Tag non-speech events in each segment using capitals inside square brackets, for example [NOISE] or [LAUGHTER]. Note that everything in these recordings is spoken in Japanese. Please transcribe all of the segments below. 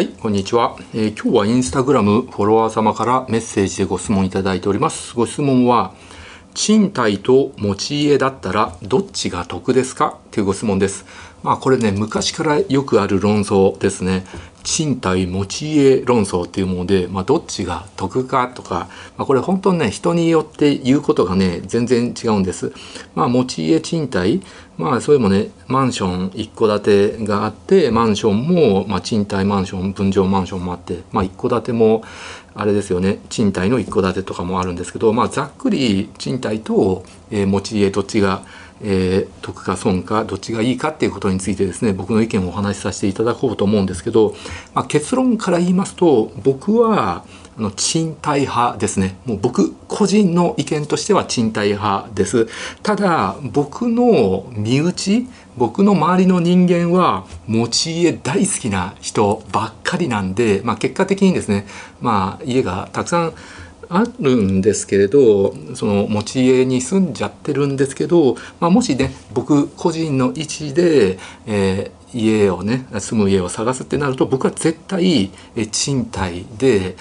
はい、こんにちは、えー、今日はインスタグラムフォロワー様からメッセージでご質問いただいております。ご質問は、賃貸と持ち家だったらどっちが得ですか？というご質問です。まあこれね、昔からよくある論争ですね。賃貸持ち家論争っていうもので、まあ、どっちが得かとか、まあ、これ本当にね人によって言うことがね全然違うんです。まあ、持ち家賃貸まあそれもねマンション一戸建てがあってマンションも、まあ、賃貸マンション分譲マンションもあって、まあ、一戸建てもあれですよね。賃貸の一戸建てとかもあるんですけど、まあ、ざっくり賃貸と、えー、持ち家どっちがえー、得か損かどっちがいいかっていうことについてですね僕の意見をお話しさせていただこうと思うんですけど、まあ、結論から言いますと僕はあの賃貸派ですね。もう僕個人の意見としては賃貸派です。ただ僕の身内僕の周りの人間は持ち家大好きな人ばっかりなんで、まあ、結果的にですねまあ家がたくさんあるんですけれどその持ち家に住んじゃってるんですけど、まあ、もしね僕個人の位置で、えー、家をね住む家を探すってなると僕は絶対え賃貸で。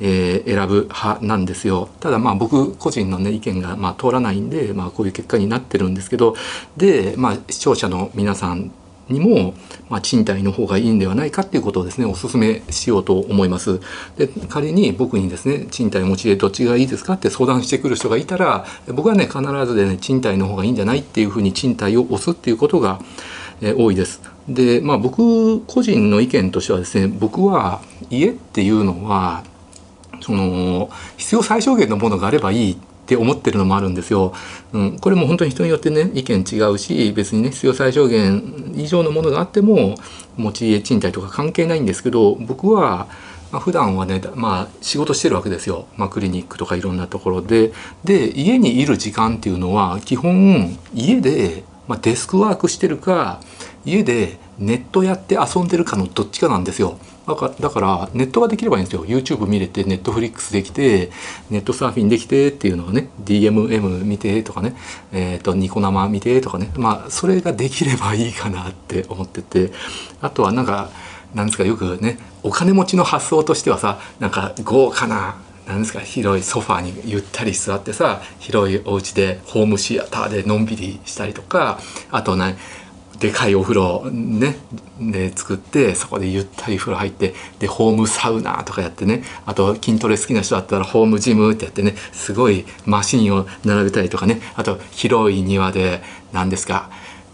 えー、選ぶ派なんですよただまあ僕個人のね意見がま通らないんで、まあ、こういう結果になってるんですけどで、まあ、視聴者の皆さんにも、まあ、賃貸の方がいいんではないかっていうことをですねお勧めしようと思います。で仮に僕にですね賃貸持ち家どっちがいいですかって相談してくる人がいたら僕はね必ずでね賃貸の方がいいんじゃないっていうふうに賃貸を押すっていうことが、え、多いです。でまあ僕個人の意見としてはですね僕は家っていうのはその必要最小限のものがあればいいって思ってるのもあるんですよ。うん、これも本当に人によってね意見違うし別にね必要最小限以上のものがあっても持ち家賃貸とか関係ないんですけど僕はまあ、普段はね、まあ、仕事してるわけですよ、まあ、クリニックとかいろんなところでで家にいる時間っていうのは基本家で、まあ、デスクワークしてるか家でネットやって遊んでるかのどっちかなんですよ。だからネットができればいいんですよ。YouTube 見れてネットフリックスできてネットサーフィンできてっていうのをね DMM 見てとかね、えーと、ニコ生見てとかね。まあそれができればいいかなって思ってて。あとはなんかなんですかよくねお金持ちの発想としてはさなんか豪華ななんですか広いソファーにゆったり座ってさ広いお家でホームシアターでのんびりしたりとかあとねでかいお風呂ねで作ってそこでゆったり風呂入ってでホームサウナとかやってねあと筋トレ好きな人だったらホームジムってやってねすごいマシンを並べたりとかねあと広い庭で何ですか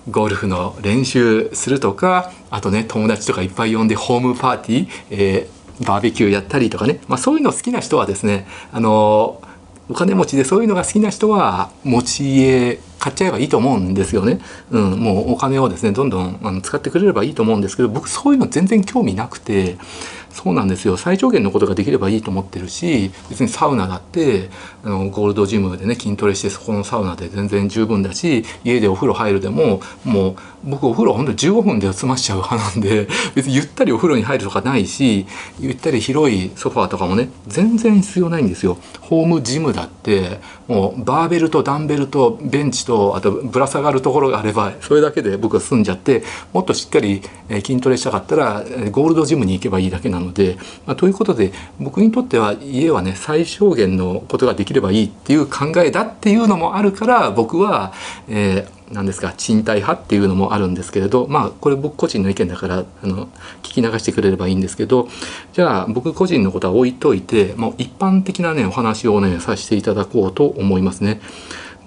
ゴルフの練習するとかあとね友達とかいっぱい呼んでホームパーティー、えー、バーベキューやったりとかね、まあ、そういうの好きな人はですねあのお金持ちでそういうのが好きな人は持ち家買っちゃえばいいと思うんですよね。うん、もうお金をですねどんどんあの使ってくれればいいと思うんですけど僕そういうの全然興味なくてそうなんですよ最小限のことができればいいと思ってるし別にサウナだってあのゴールドジムでね筋トレしてそこのサウナで全然十分だし家でお風呂入るでももう僕お風呂ほんと15分で済ましちゃう派なんで [LAUGHS] 別にゆったりお風呂に入るとかないしゆったり広いソファーとかもね全然必要ないんですよ。ホームジムだってもうバーベルとダンベルとベンチとあとぶら下がるところがあればそれだけで僕は済んじゃってもっとしっかり筋トレしたかったらゴールドジムに行けばいいだけなので、まあ、ということで僕にとっては家はね最小限のことができればいいっていう考えだっていうのもあるから僕は、えー何ですか賃貸派っていうのもあるんですけれどまあこれ僕個人の意見だからあの聞き流してくれればいいんですけどじゃあ僕個人のことは置いといてもう一般的なねお話をねさせていただこうと思いますね。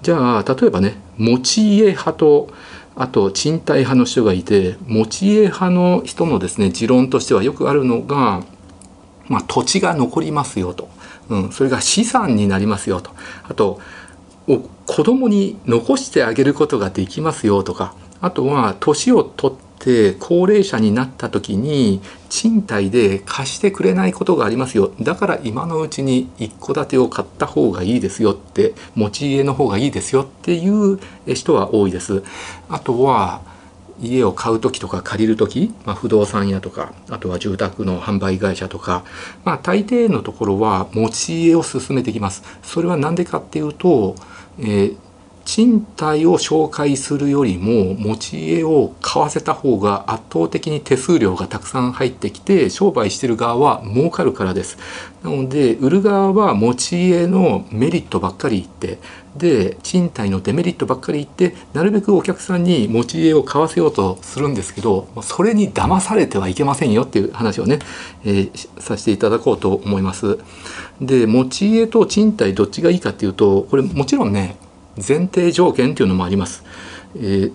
じゃあ例えばね持ち家派とあと賃貸派の人がいて持ち家派の人のですね持論としてはよくあるのが、まあ、土地が残りますよと、うん、それが資産になりますよと。あと子供に残してあげることができますよとか。あとは年を取って高齢者になった時に賃貸で貸してくれないことがありますよ。だから今のうちに一戸建てを買った方がいいですよって持ち家の方がいいですよっていう人は多いです。あとは家を買う時とか借りる時、まあ、不動産屋とかあとは住宅の販売会社とか、まあ、大抵のところは持ち家を進めてきます。それは何でかっていうとえー、賃貸を紹介するよりも持ち家を買わせた方が圧倒的に手数料がたくさん入ってきて商売してる側は儲かるからです。なので売る側は持ち家のメリットばっかり言ってで賃貸のデメリットばっかり言ってなるべくお客さんに持ち家を買わせようとするんですけどそれに騙されてはいけませんよっていう話をね、えー、させていただこうと思います。で持ち家と賃貸どっちがいいかっていうとこれもちろんね前提条件っていうのもあります。え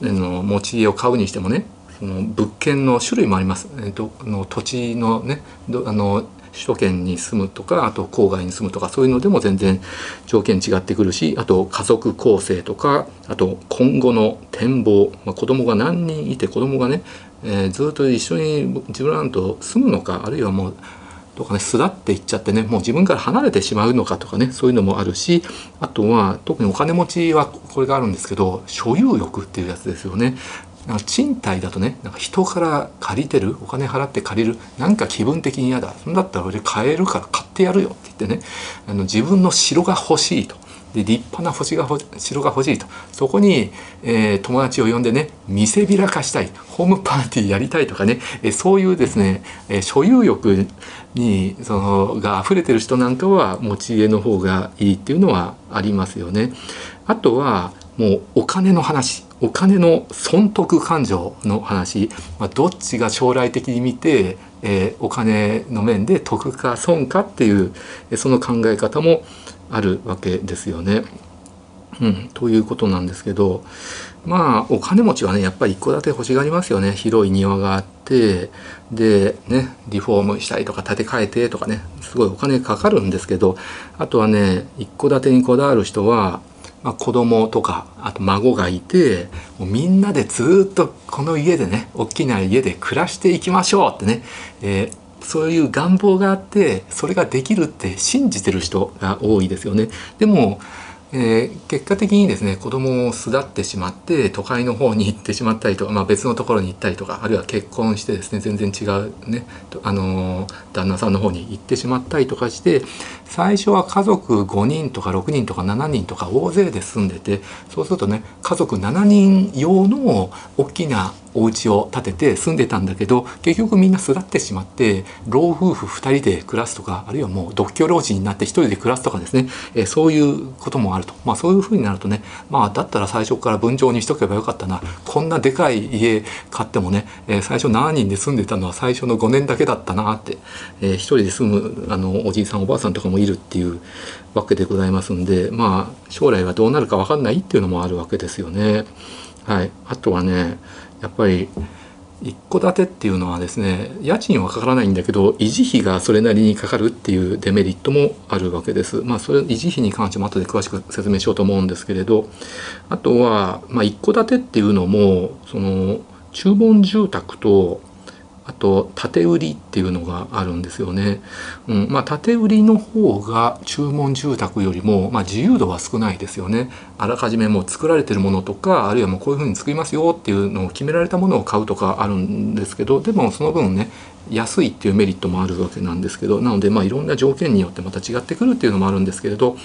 ー、の持ち家を買うにしてもねその物件の種類もあります。えー、との土地のねあの首都圏に住むとかあと郊外に住むとかそういうのでも全然条件違ってくるしあと家族構成とかあと今後の展望、まあ、子供が何人いて子供がね、えー、ずっと一緒に自分らと住むのかあるいはもうとかね巣立っていっちゃってねもう自分から離れてしまうのかとかねそういうのもあるしあとは特にお金持ちはこれがあるんですけど所有欲っていうやつですよね。なんか賃貸だとねなんか人から借りてるお金払って借りるなんか気分的に嫌だそんだったら俺買えるから買ってやるよって言ってねあの自分の城が欲しいと。で立派な星が城が欲しいと。そこに、えー、友達を呼んでね見せびらかしたい。ホームパーティーやりたいとかね、えー、そういうですね、えー、所有欲にそのが溢れてる人なんかは持ち家の方がいいっていうのはありますよね。あとはもうお金の話。お金の損得感情の話、まあ、どっちが将来的に見て、えー、お金の面で得か損かっていうその考え方もあるわけですよね。うん、ということなんですけどまあお金持ちはねやっぱり一戸建て欲しがりますよね。広い庭があってでねリフォームしたりとか建て替えてとかね。すごいお金かかるんですけどあとはね一戸建てにこだわる人は、まあ、子供とかあと孫がいてもうみんなでずっとこの家でね大きな家で暮らしていきましょうってね、えーそういう願望があってそれができるって信じてる人が多いですよね。でもえー、結果的にですね子供を巣立ってしまって都会の方に行ってしまったりとか、まあ、別のところに行ったりとかあるいは結婚してですね全然違うね、あのー、旦那さんの方に行ってしまったりとかして最初は家族5人とか6人とか7人とか大勢で住んでてそうするとね家族7人用の大きなお家を建てて住んでたんだけど結局みんな巣立ってしまって老夫婦2人で暮らすとかあるいはもう独居老人になって1人で暮らすとかですね、え、そういうこともあると、まあ、そういうふうになるとねまあだったら最初から分譲にしとけばよかったな。こんなでかい家買ってもね、えー、最初7人で住んでたのは最初の5年だけだったなって、えー、1人で住むあのおじいさんおばあさんとかもいるっていうわけでございますんでまあ将来はどうなるか分かんないっていうのもあるわけですよね。はい、あとはねやっぱり一戸建てっていうのはですね家賃はかからないんだけど維持費がそれなりにかかるっていうデメリットもあるわけです。まあそれ維持費に関しても後で詳しく説明しようと思うんですけれどあとは、まあ、一戸建てっていうのもその注文住宅とあと縦売りっていうのがあるんですよね。うん、まあ縦売りの方が注文住宅よりも、まあ、自由度は少ないですよね。あらかじめもう作られてるものとかあるいはもうこういうふうに作りますよっていうのを決められたものを買うとかあるんですけどでもその分ね安いっていうメリットもあるわけなんですけどなのでまあいろんな条件によってまた違ってくるっていうのもあるんですけれど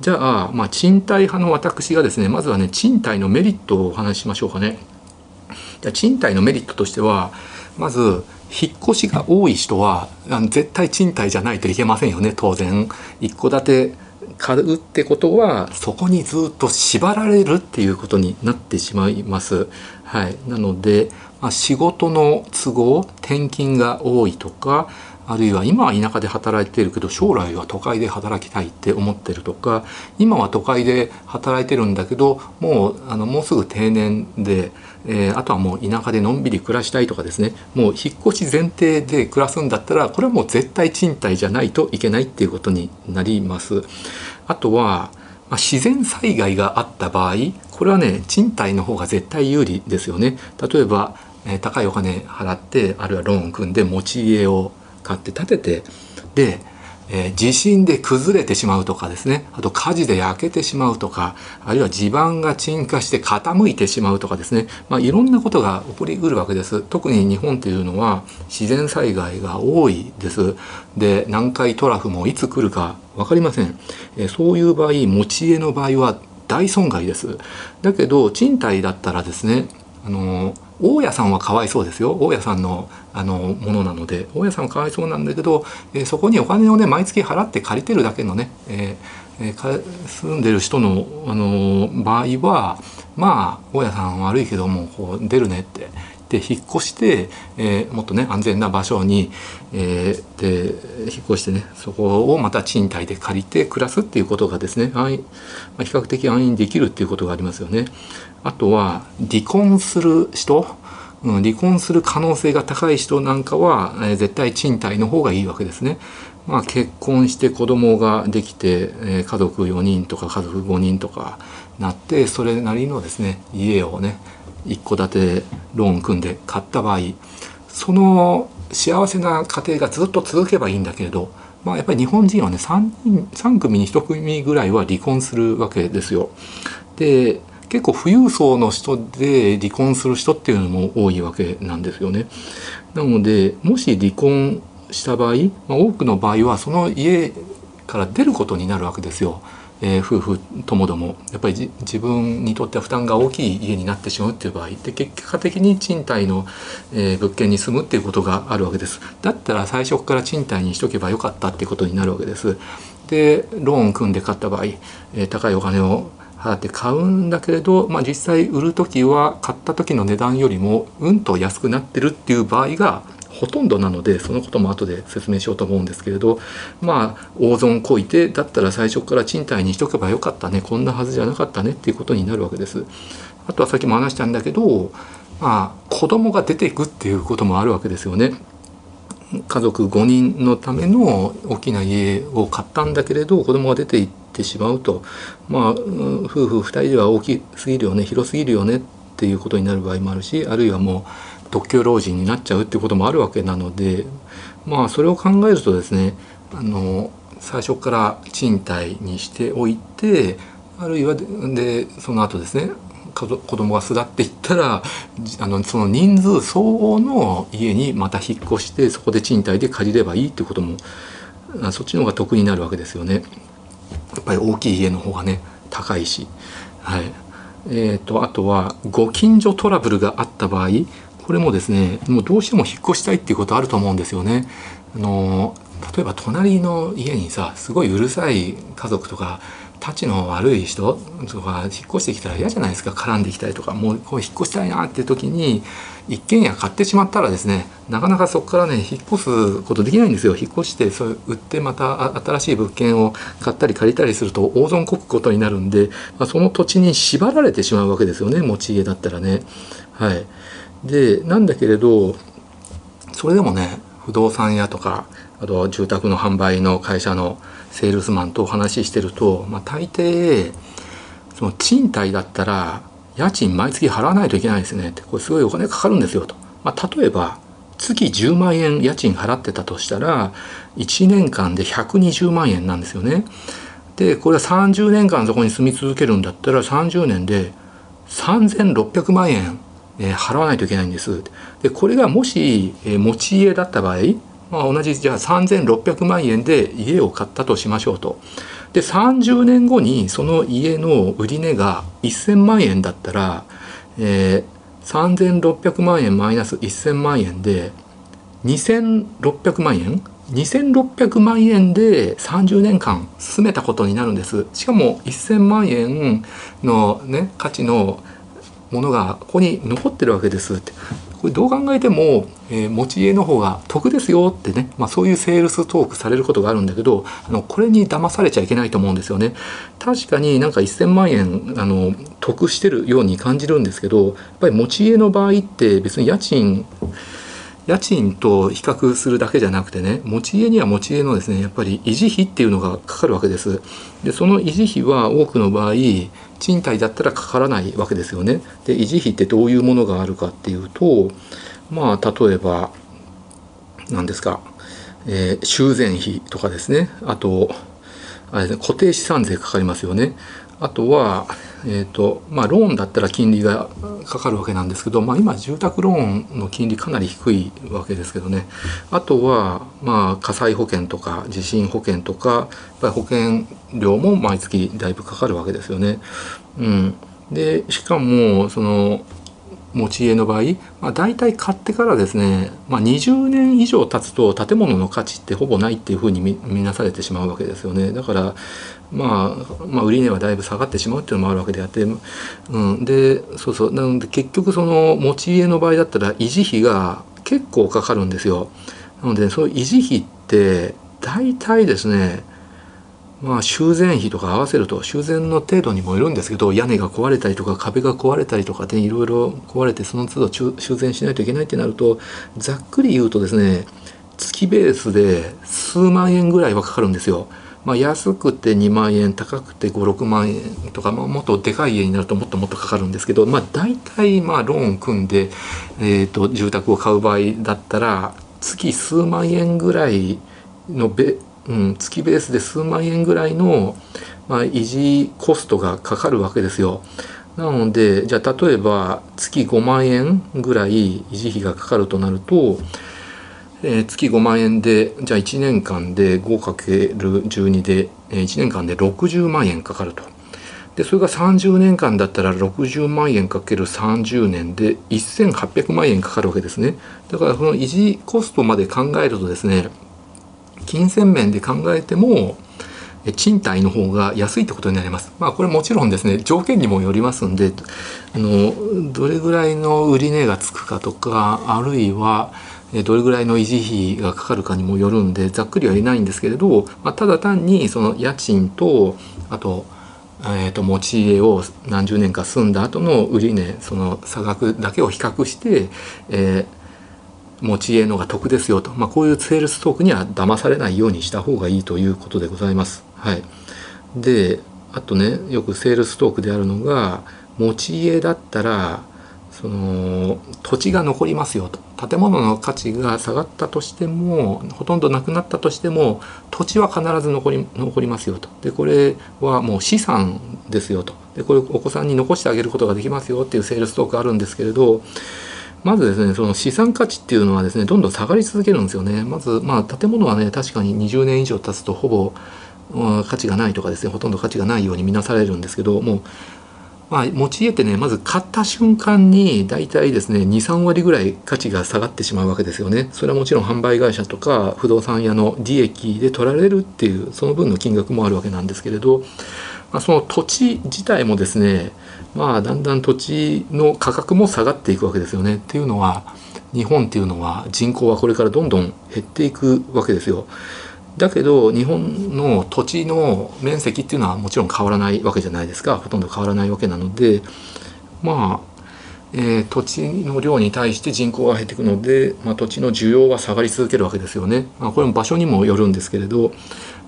じゃあまあ賃貸派の私がですねまずはね賃貸のメリットをお話ししましょうかね。じゃ賃貸のメリットとしてはまず引っ越しが多い人は絶対賃貸じゃないといけませんよね。当然。一戸建て買うってことはそこにずっと縛られるっていうことになってしまいます。はい、なので、まあ、仕事の都合転勤が多いとかあるいは今は田舎で働いてるけど将来は都会で働きたいって思ってるとか今は都会で働いてるんだけどもうあのもうすぐ定年で、えー、あとはもう田舎でのんびり暮らしたいとかですねもう引っ越し前提で暮らすんだったらこれはもう絶対賃貸じゃないといけないっていうことになります。あとはまあ、自然災害があった場合これはね賃貸の方が絶対有利ですよね例えば、えー、高いお金払ってあるいはローン組んで持ち家を買って建ててで、えー、地震で崩れてしまうとかですね。あと火事で焼けてしまうとかあるいは地盤が沈下して傾いてしまうとかですね、まあ、いろんなことが起こりうるわけです。特に日本というのは自然災害が多いです。で南海トラフもいつ来るか分かりません、えー、そういう場合持ち家の場合は大損害です。だけど賃貸だったらですねあの大家さんはかわいそうですよ。大家さんのあのものなので。大家さんはかわいそうなんだけど、えー、そこにお金をね毎月払って借りてるだけのね、えーえー、住んでる人のあの場合はまあ大家さん悪いけどもこう出るねってで引っ越して、えー、もっとね安全な場所に、えー、で引っ越してねそこをまた賃貸で借りて暮らすっていうことがですね安易、まあ、比較的安易にできるっていうことがありますよね。あとは離婚する人うん、離婚する可能性が高い人なんかは、えー、絶対賃貸の方がいいわけですね。まあ、結婚して子供ができて、えー、家族4人とか家族5人とかなってそれなりのですね家をね一戸建てローン組んで買った場合その幸せな家庭がずっと続けばいいんだけれど、まあ、やっぱり日本人はね 3, 人3組に1組ぐらいは離婚するわけですよ。で結構富裕層の人で離婚する人っていうのも多いわけなんですよね。なのでもし離婚した場合、まあ、多くの場合はその家から出ることになるわけですよ。えー、夫婦ともどもやっぱり自分にとっては負担が大きい家になってしまうっていう場合で結果的に賃貸の、えー、物件に住むっていうことがあるわけです。だったら最初から賃貸にしとけばよかったっていうことになるわけです。でローンを組んで買った場合、えー、高いお金を払って買うんだけれど、まあ、実際売る時は買った時の値段よりもうんと安くなってるっていう場合がほとんどなのでそのことも後で説明しようと思うんですけれどまあ大損こいてだったら最初から賃貸にしとけばよかったねこんなはずじゃなかったねっていうことになるわけです。あとはさっきも話したんだけどまあ子供が出ていくっていうこともあるわけですよね。家族5人のための大きな家を買ったんだけれど子供が出ていってしまうとまあ夫婦2人では大きすぎるよね広すぎるよねっていうことになる場合もあるしあるいはもう独居老人になっちゃうっていうこともあるわけなのでまあそれを考えるとですねあの最初から賃貸にしておいてあるいはでその後ですね子供が巣立っていったらあのその人数相応の家にまた引っ越してそこで賃貸で借りればいいってこともそっちの方が得になるわけですよね。やっぱり大きい家の方がね高いし、はいえーとあとはご近所トラブルがあった場合これもですねもうどうしても引っ越したいっていうことあると思うんですよね。あの例えば隣の家にさすごいうるさい家族とかたちの悪い人とか引っ越してきたら嫌じゃないですか絡んできたりとかもうこう引っ越したいなっていう時に一軒家買ってしまったらですねなかなかそこからね引っ越すことできないんですよ引っ越してそれ売ってまた新しい物件を買ったり借りたりすると大損こくことになるんで、まあ、その土地に縛られてしまうわけですよね持ち家だったらねはい。でなんだけれどそれでもね不動産屋とかあと住宅の販売の会社のセールスマンとお話ししてると、まあ、大抵その賃貸だったら家賃毎月払わないといけないですねってこれすごいお金かかるんですよと、まあ、例えば月10万円家賃払ってたとしたら1年間で120万円なんですよね。でこれは30年間そこに住み続けるんだったら30年で3600万円え、払わないといけないんです。でこれがもし、え、持ち家だった場合、まあ、同じじゃあ3600万円で家を買ったとしましょうと。で30年後にその家の売値が1000万円だったら、えー、3600万円マイナス1000万円で2600万円？2600万円で30年間住めたことになるんですしかも1000万円の、ね、価値のものがここに残ってるわけですってこれどう考えても、えー、持ち家の方が得ですよってね、まあ、そういうセールストークされることがあるんだけどあのこれに騙されちゃいけないと思うんですよね。確かになんか1,000万円あの得してるように感じるんですけどやっぱり持ち家の場合って別に家賃家賃と比較するだけじゃなくてね持ち家には持ち家のですねやっぱり維持費っていうのがかかるわけです。でその維持費は多くの場合賃貸だったらかからないわけですよね。で維持費ってどういうものがあるかっていうとまあ例えば何ですか、えー、修繕費とかですね。あとあれ、ね、固定資産税かかりますよね。あとは、えーとまあ、ローンだったら金利がかかるわけなんですけど、まあ、今住宅ローンの金利かなり低いわけですけどねあとは、まあ、火災保険とか地震保険とかやっぱり保険料も毎月だいぶかかるわけですよね。うん、でしかもその持ち家の場合、まあ、大体買ってからですね、まあ、20年以上経つと建物の価値ってほぼないっていうふうに見なされてしまうわけですよね。だから、まあ、まあ売値はだいぶ下がってしまうっていうのもあるわけであって、うん、でそうそう。なので結局その持ち家の場合だったら維持費が結構かかるんですよ。なのでそういう維持費って大体ですねまあ修繕費とか合わせると修繕の程度にもよるんですけど屋根が壊れたりとか壁が壊れたりとかでいろいろ壊れてその都度修繕しないといけないってなるとざっくり言うとですね月ベースで数万円ぐらいはかかるんですよ。まあ、安くて2万円高くて56万円とか、まあ、もっとでかい家になるともっともっとかかるんですけど、まあ、大体まあローン組んで、えー、と住宅を買う場合だったら月数万円ぐらいのべうん、月ベースで数万円ぐらいの、まあ、維持コストがかかるわけですよ。なのでじゃあ例えば月5万円ぐらい維持費がかかるとなると、えー、月5万円でじゃあ1年間で 5×12 で、えー、1年間で60万円かかると。でそれが30年間だったら60万円かける30年で1800万円かかるわけですねだからその維持コストまで考えるとですね金銭面で考えても賃貸の方が安いってことになります。まあこれもちろんですね条件にもよりますんであのどれぐらいの売値がつくかとかあるいはどれぐらいの維持費がかかるかにもよるんでざっくりは言えないんですけれど、まあ、ただ単にその家賃とあと,、えー、と持ち家を何十年か住んだ後の売値その差額だけを比較して、えー持ち家のが得ですよと、まあ、こういうセールストークには騙されないようにした方がいいということでございます。はい、であとねよくセールストークであるのが持ち家だったらその土地が残りますよと。建物の価値が下がったとしてもほとんどなくなったとしても土地は必ず残り残りますよと。でこれはもう資産ですよと。でこれお子さんに残してあげることができますよっていうセールストークあるんですけれどまずですねその資産価値っていうのはですねどんどん下がり続けるんですよね。まずまあ建物はね確かに20年以上経つとほぼ、価値がないとかですねほとんど価値がないように見なされるんですけどもうまあ、持ち家ってねまず買った瞬間に大体ですね23割ぐらい価値が下がってしまうわけですよね。それはもちろん販売会社とか不動産屋の利益で取られるっていうその分の金額もあるわけなんですけれど、まあ、その土地自体もですねまあだんだん土地の価格も下がっていくわけですよね。っていうのは日本っていうのは人口はこれからどんどん減っていくわけですよ。だけど日本の土地の面積っていうのはもちろん変わらないわけじゃないですかほとんど変わらないわけなのでまあ、えー、土地の量に対して人口が減っていくので、まあ、土地の需要は下がり続けるわけですよね。まあ、これも場所にもよるんですけれど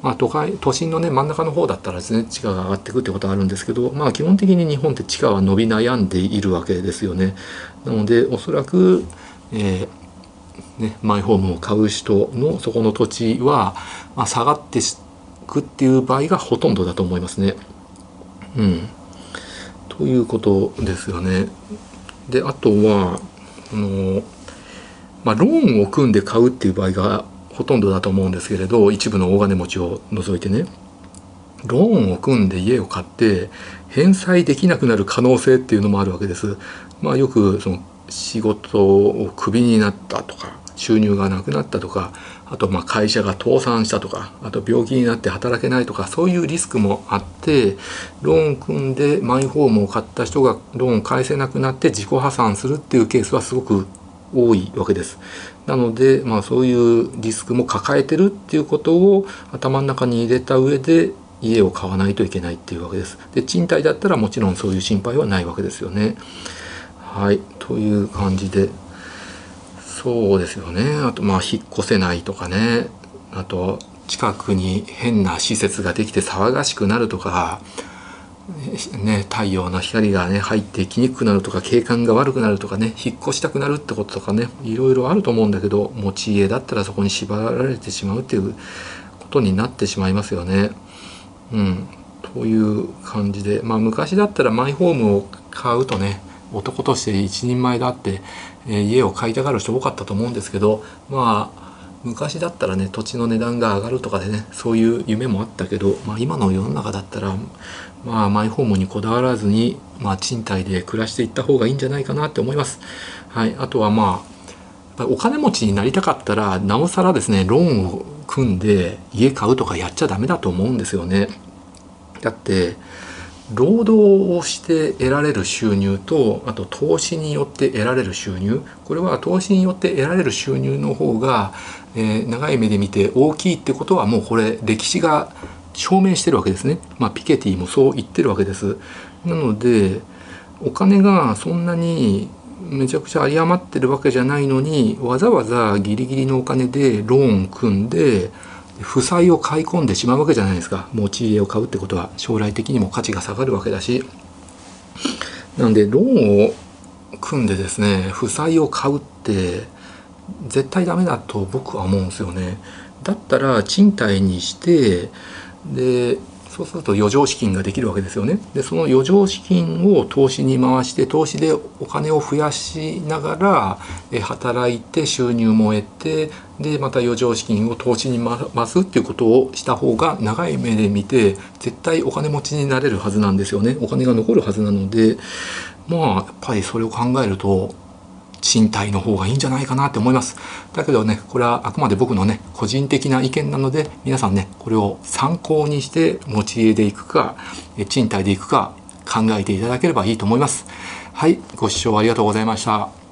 まあ、都会都心のね真ん中の方だったらですね地価が上がっていくってことがあるんですけど、まあ、基本的に日本って地価は伸び悩んでいるわけですよね。なのでおそらく、えーね、マイホームを買う人のそこの土地は、まあ、下がっていくっていう場合がほとんどだと思いますね。うん、ということですよね。であとはあの、まあ、ローンを組んで買うっていう場合がほとんどだと思うんですけれど一部の大金持ちを除いてねローンを組んで家を買って返済できなくなる可能性っていうのもあるわけです。まあ、よくその仕事をクビになったとか収入がなくなったとかあとまあ会社が倒産したとかあと病気になって働けないとかそういうリスクもあってローン組んでマイホームを買った人がローン返せなくなって自己破産するっていうケースはすごく多いわけです。なので、まあ、そういうリスクも抱えてるっていうことを頭の中に入れた上で家を買わないといけないっていうわけです。で賃貸だったらもちろんそういう心配はないわけですよね。はいという感じでそうですよねあとまあ引っ越せないとかねあと近くに変な施設ができて騒がしくなるとかね、太陽の光がね入ってきにくくなるとか景観が悪くなるとかね引っ越したくなるってこととかねいろいろあると思うんだけど持ち家だったらそこに縛られてしまうっていうことになってしまいますよね。うん、そういう感じでまあ昔だったらマイホームを買うとね男として一人前だって、え、家を買いたがる人多かったと思うんですけどまあ昔だったらね土地の値段が上がるとかでねそういう夢もあったけど、まあ、今の世の中だったら、まあ、マイホームにこだわらずに、まあ、賃貸で暮らしていった方がいいんじゃないかなって思います。はい、あとはまあお金持ちになりたかったらなおさらですねローンを組んで家買うとかやっちゃダメだと思うんですよね。だって労働をして得られる収入とあと投資によって得られる収入これは投資によって得られる収入の方が、えー、長い目で見て大きいってことはもうこれ歴史が証明してるわけですね。まあ、ピケティもそう言ってるわけです。なのでお金がそんなにめちゃくちゃ有り余ってるわけじゃないのにわざわざギリギリのお金でローン組んで負債を買い込んでしまうわけじゃないですか。持ち家を買うってことは将来的にも価値が下がるわけだし。なんでローンを組んでですね負債を買うって絶対ダメだと僕は思うんですよね。だったら賃貸にしてでそうすると余剰資金ができるわけですよね。でその余剰資金を投資に回して投資でお金を増やしながらえ働いて収入も得てでまた余剰資金を投資に回すっていうことをした方が長い目で見て絶対お金持ちになれるはずなんですよね。お金が残るはずなのでまあやっぱりそれを考えると賃貸の方がいいんじゃないかなって思います。だけどね、これはあくまで僕のね、個人的な意見なので、皆さんね、これを参考にして持ち家でいくか、賃貸で行くか考えていただければいいと思います。はい、ご視聴ありがとうございました。